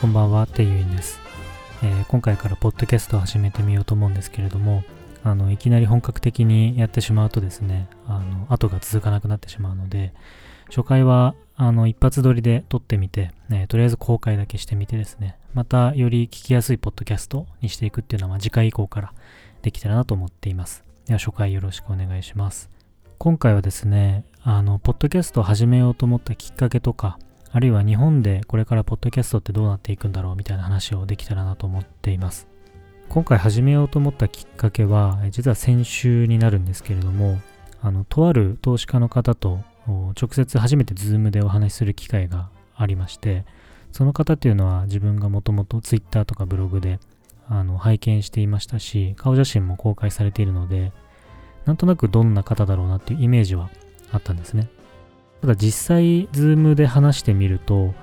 こんばんは、てゆいんです、えー、今回からポッドキャストを始めてみようと思うんですけれども、あの、いきなり本格的にやってしまうとですね、あの、後が続かなくなってしまうので、初回は、あの、一発撮りで撮ってみて、ね、とりあえず公開だけしてみてですね、またより聞きやすいポッドキャストにしていくっていうのは、次回以降からできたらなと思っています。では、初回よろしくお願いします。今回はですね、あの、ポッドキャストを始めようと思ったきっかけとか、あるいは日本でこれからポッドキャストってどうなっていくんだろうみたいな話をできたらなと思っています。今回始めようと思ったきっかけは、実は先週になるんですけれども、あの、とある投資家の方と直接初めてズームでお話しする機会がありまして、その方っていうのは自分がもともと Twitter とかブログであの拝見していましたし、顔写真も公開されているので、なんとなくどんな方だろうなっていうイメージはあったんですね。ただ実際、ズームで話してみると、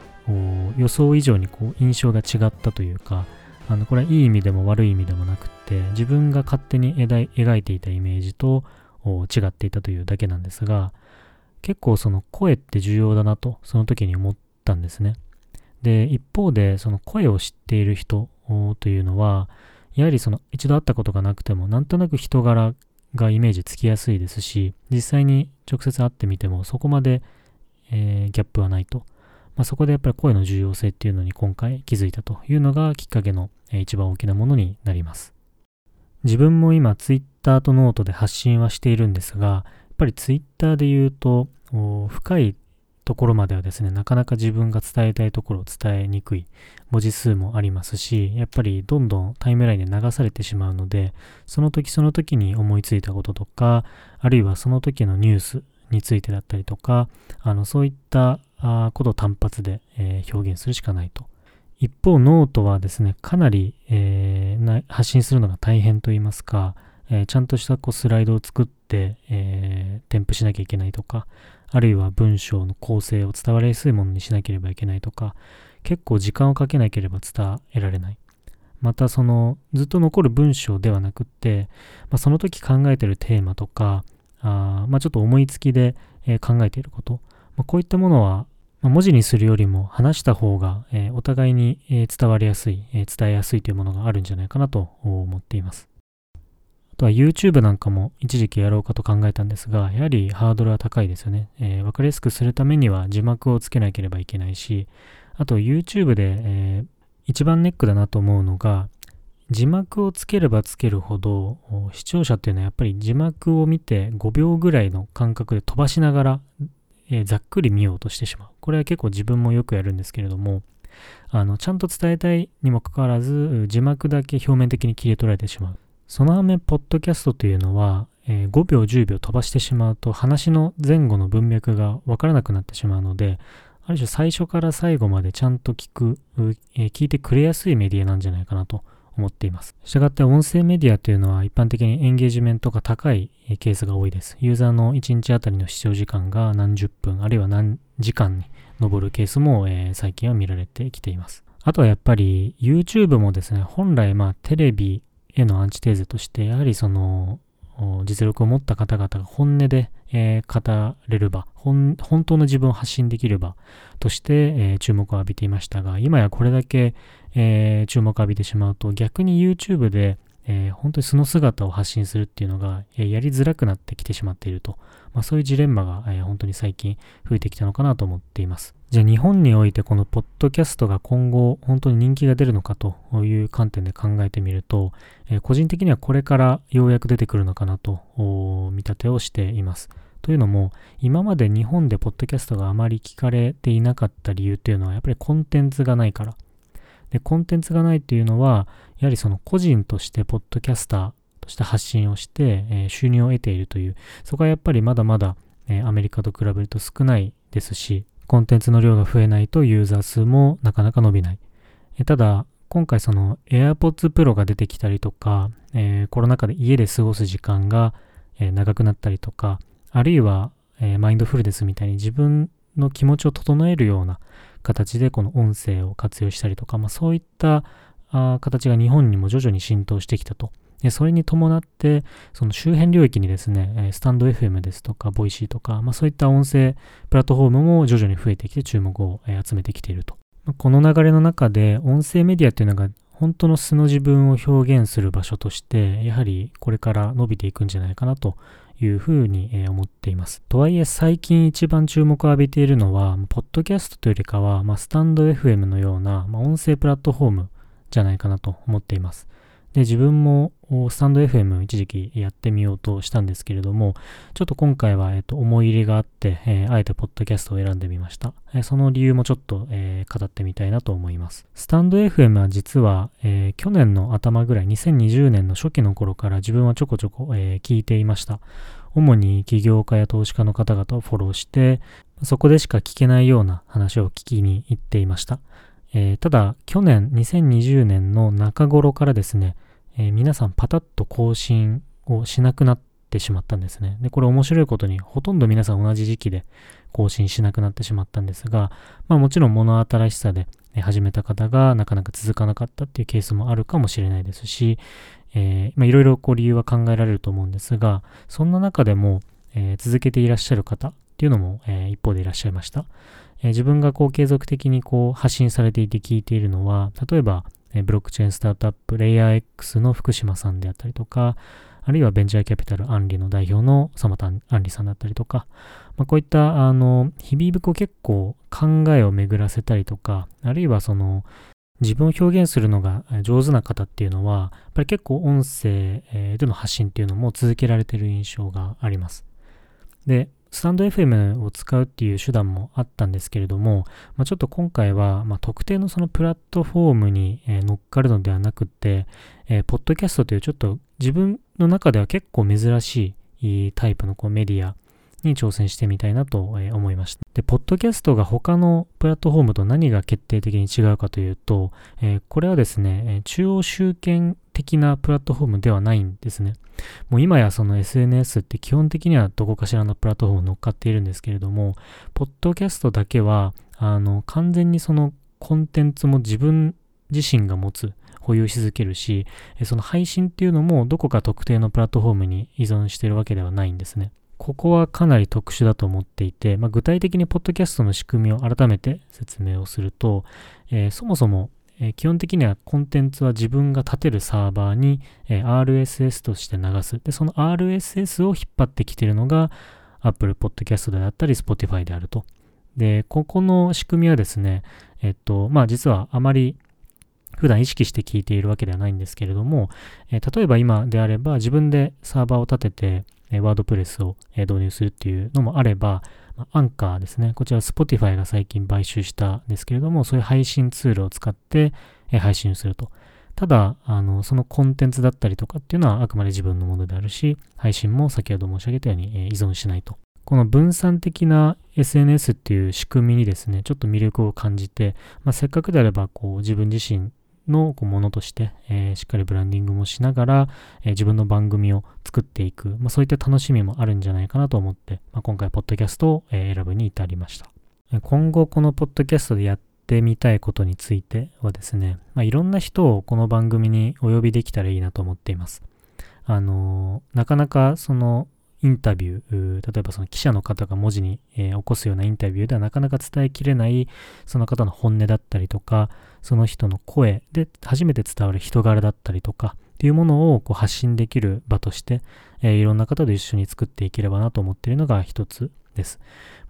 予想以上にこう印象が違ったというか、あのこれはいい意味でも悪い意味でもなくって、自分が勝手に描いていたイメージと違っていたというだけなんですが、結構その声って重要だなと、その時に思ったんですね。で、一方で、その声を知っている人というのは、やはりその一度会ったことがなくても、なんとなく人柄がイメージつきやすいですし、実際に直接会ってみてもそこまで、えー、ギャップはないと。まあ、そこでやっぱり声の重要性っていうのに今回気づいたというのがきっかけの、えー、一番大きなものになります。自分も今 Twitter とノートで発信はしているんですが、やっぱり Twitter で言うと深いところまではですね、なかなか自分が伝えたいところを伝えにくい文字数もありますし、やっぱりどんどんタイムラインで流されてしまうので、その時その時に思いついたこととか、あるいはその時のニュースについてだったりとか、あのそういったことを単発で、え、表現するしかないと。一方、ノートはですね、かなり、えー、発信するのが大変と言いますか、えー、ちゃんとしたこうスライドを作って、え添付しなきゃいけないとか、あるいは文章の構成を伝わりやすいものにしなければいけないとか、結構時間をかけなければ伝えられない。またそのずっと残る文章ではなくって、まあ、その時考えてるテーマとか、あまあ、ちょっと思いつきで、えー、考えていること、まあ、こういったものは、まあ、文字にするよりも話した方が、えー、お互いに、えー、伝わりやすい、え伝えやすいというものがあるんじゃないかなと思っています。とは YouTube なんかも一時期やろうかと考えたんですが、やはりハードルは高いですよね。えー、わかりやすくするためには字幕をつけなければいけないし、あと YouTube で、えー、一番ネックだなと思うのが、字幕をつければつけるほど、視聴者っていうのはやっぱり字幕を見て5秒ぐらいの間隔で飛ばしながら、えー、ざっくり見ようとしてしまう。これは結構自分もよくやるんですけれども、あの、ちゃんと伝えたいにもかかわらず、字幕だけ表面的に切り取られてしまう。その反面、ポッドキャストというのは、えー、5秒、10秒飛ばしてしまうと、話の前後の文脈がわからなくなってしまうので、ある種最初から最後までちゃんと聞く、えー、聞いてくれやすいメディアなんじゃないかなと思っています。したがって音声メディアというのは一般的にエンゲージメントが高いケースが多いです。ユーザーの1日あたりの視聴時間が何十分、あるいは何時間に上るケースも、えー、最近は見られてきています。あとはやっぱり YouTube もですね、本来まあテレビへのアンチテーゼとして、やはりその、実力を持った方々が本音で、えー、語れる場本、本当の自分を発信できる場として、えー、注目を浴びていましたが、今やこれだけ、えー、注目を浴びてしまうと、逆に YouTube で、え、本当にその姿を発信するっていうのが、え、やりづらくなってきてしまっていると、まあ、そういうジレンマが、え、本当に最近増えてきたのかなと思っています。じゃあ日本においてこのポッドキャストが今後本当に人気が出るのかという観点で考えてみると、え個人的にはこれからようやく出てくるのかなと見立てをしています。というのも、今まで日本でポッドキャストがあまり聞かれていなかった理由っていうのは、やっぱりコンテンツがないから。で、コンテンツがないっていうのは、やはりその個人としてポッドキャスターとして発信をして、えー、収入を得ているという、そこはやっぱりまだまだ、えー、アメリカと比べると少ないですし、コンテンツの量が増えないとユーザー数もなかなか伸びない。え、ただ、今回その AirPods Pro が出てきたりとか、えー、コロナ禍で家で過ごす時間が、えー、長くなったりとか、あるいは、えー、マインドフルネスみたいに自分の気持ちを整えるような形でこの音声を活用したりとか、まあ、そういったあ形が日本にも徐々に浸透してきたと。でそれに伴って、その周辺領域にですね、 stand.fm ですとか、ボイシーとか、まあ、そういった音声プラットフォームも徐々に増えてきて注目を集めてきていると。この流れの中で音声メディアっていうのが本当の素の自分を表現する場所として、やはりこれから伸びていくんじゃないかなというふうに思っています。とはいえ最近一番注目を浴びているのは、ポッドキャストというよりかは、まあ、スタンド FM のような、まあ、音声プラットフォームじゃないかなと思っています。で、自分もスタンド FM 一時期やってみようとしたんですけれども、ちょっと今回は、えっと、思い入れがあって、えー、あえてポッドキャストを選んでみました。えー、その理由もちょっと、えー、語ってみたいなと思います。スタンド FM は実は、え去年の頭ぐらい、2020年の初期の頃から自分はちょこちょこ、え聞いていました。主に起業家や投資家の方々をフォローして、そこでしか聞けないような話を聞きに行っていました。え、ただ、去年2020年の中頃からですね、えー、皆さんパタッと更新をしなくなってしまったんですね。で、これ面白いことに、ほとんど皆さん同じ時期で更新しなくなってしまったんですが、まあもちろん物新しさで始めた方がなかなか続かなかったっていうケースもあるかもしれないですし、えー、いろいろこう理由は考えられると思うんですが、そんな中でも、えー、続けていらっしゃる方っていうのも、えー、一方でいらっしゃいました。え自分がこう継続的にこう発信されていて聞いているのは、例えば、えブロックチェーンスタートアップレイヤー X の福島さんであったりとか、あるいはベンチャーキャピタルアンリの代表のサマタ・アンリさんだったりとか、まあ、こういった、あの、日々こ結構考えを巡らせたりとか、あるいはその、自分を表現するのが上手な方っていうのは、やっぱり結構音声での発信っていうのも続けられてる印象があります。で、スタンド FM を使うっていう手段もあったんですけれども、まあ、ちょっと今回は、まあ、特定のそのプラットフォームに、えー、乗っかるのではなくて、えー、ポッドキャストというちょっと自分の中では結構珍しいタイプのこうメディアに挑戦してみたいなと思いました。で、ポッドキャストが他のプラットフォームと何が決定的に違うかというと、えー、これはですね、中央集権的なプラットフォームではないんですね。もう今やその SNS って基本的にはどこかしらのプラットフォームに乗っかっているんですけれども、ポッドキャストだけは、あの、完全にそのコンテンツも自分自身が持つ、保有し続けるし、その配信っていうのもどこか特定のプラットフォームに依存しているわけではないんですね。ここはかなり特殊だと思っていて、まあ、具体的にポッドキャストの仕組みを改めて説明をすると、えー、そもそも、えー、基本的にはコンテンツは自分が立てるサーバーに、えー、RSS として流す。で、その RSS を引っ張ってきてるのが Apple Podcast であったり Spotify であると。で、ここの仕組みはですね、えっと、まあ実はあまり普段意識して聞いているわけではないんですけれども、えー、例えば今であれば自分でサーバーを立てて、えワードプレスを、え導入するっていうのもあれば、アンカーですね。こちら Spotify が最近買収したんですけれども、そういう配信ツールを使って、え配信すると。ただ、あの、そのコンテンツだったりとかっていうのはあくまで自分のものであるし、配信も先ほど申し上げたように、え依存しないと。この分散的な SNS っていう仕組みにですね、ちょっと魅力を感じて、まあ、せっかくであれば、こう、自分自身のこうものとして、えー、しっかりブランディングもしながら、えー、自分の番組を作っていく、まあ、そういった楽しみもあるんじゃないかなと思って、まあ、今回、ポッドキャストを、え、選ぶに至りました。今後、このポッドキャストでやってみたいことについてはですね、まあ、いろんな人をこの番組にお呼びできたらいいなと思っています。あのなかなかそのインタビュー、例えばその記者の方が文字に、えー、起こすようなインタビューではなかなか伝えきれないその方の本音だったりとか、その人の声で初めて伝わる人柄だったりとかっていうものをこう発信できる場として、えー、いろんな方と一緒に作っていければなと思っているのが一つです。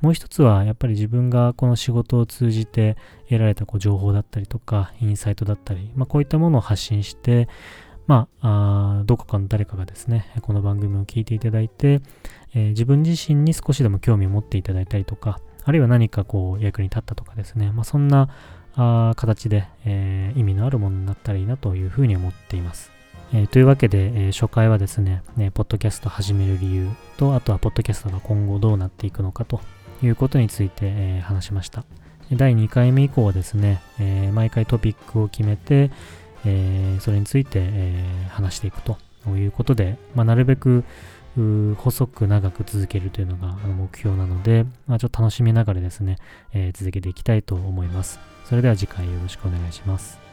もう一つはやっぱり自分がこの仕事を通じて得られたこう情報だったりとかインサイトだったり、まあ、こういったものを発信して、まあ、あどこかの誰かがですね、この番組を聞いていただいて、えー、自分自身に少しでも興味を持っていただいたりとか、あるいは何かこう役に立ったとかですね、まあ、そんなあ形で、えー、意味のあるものになったらいいなというふうに思っています。えー、というわけで、えー、初回はですね、ね、ポッドキャスト始める理由と、あとはポッドキャストが今後どうなっていくのかということについて、え話しました。第2回目以降はですね、え毎回トピックを決めて、えー、それについて、えー、話していくということで、まあ、なるべく細く長く続けるというのが目標なので、まあ、ちょっと楽しみながらですね、えー、続けていきたいと思います。それでは次回よろしくお願いします。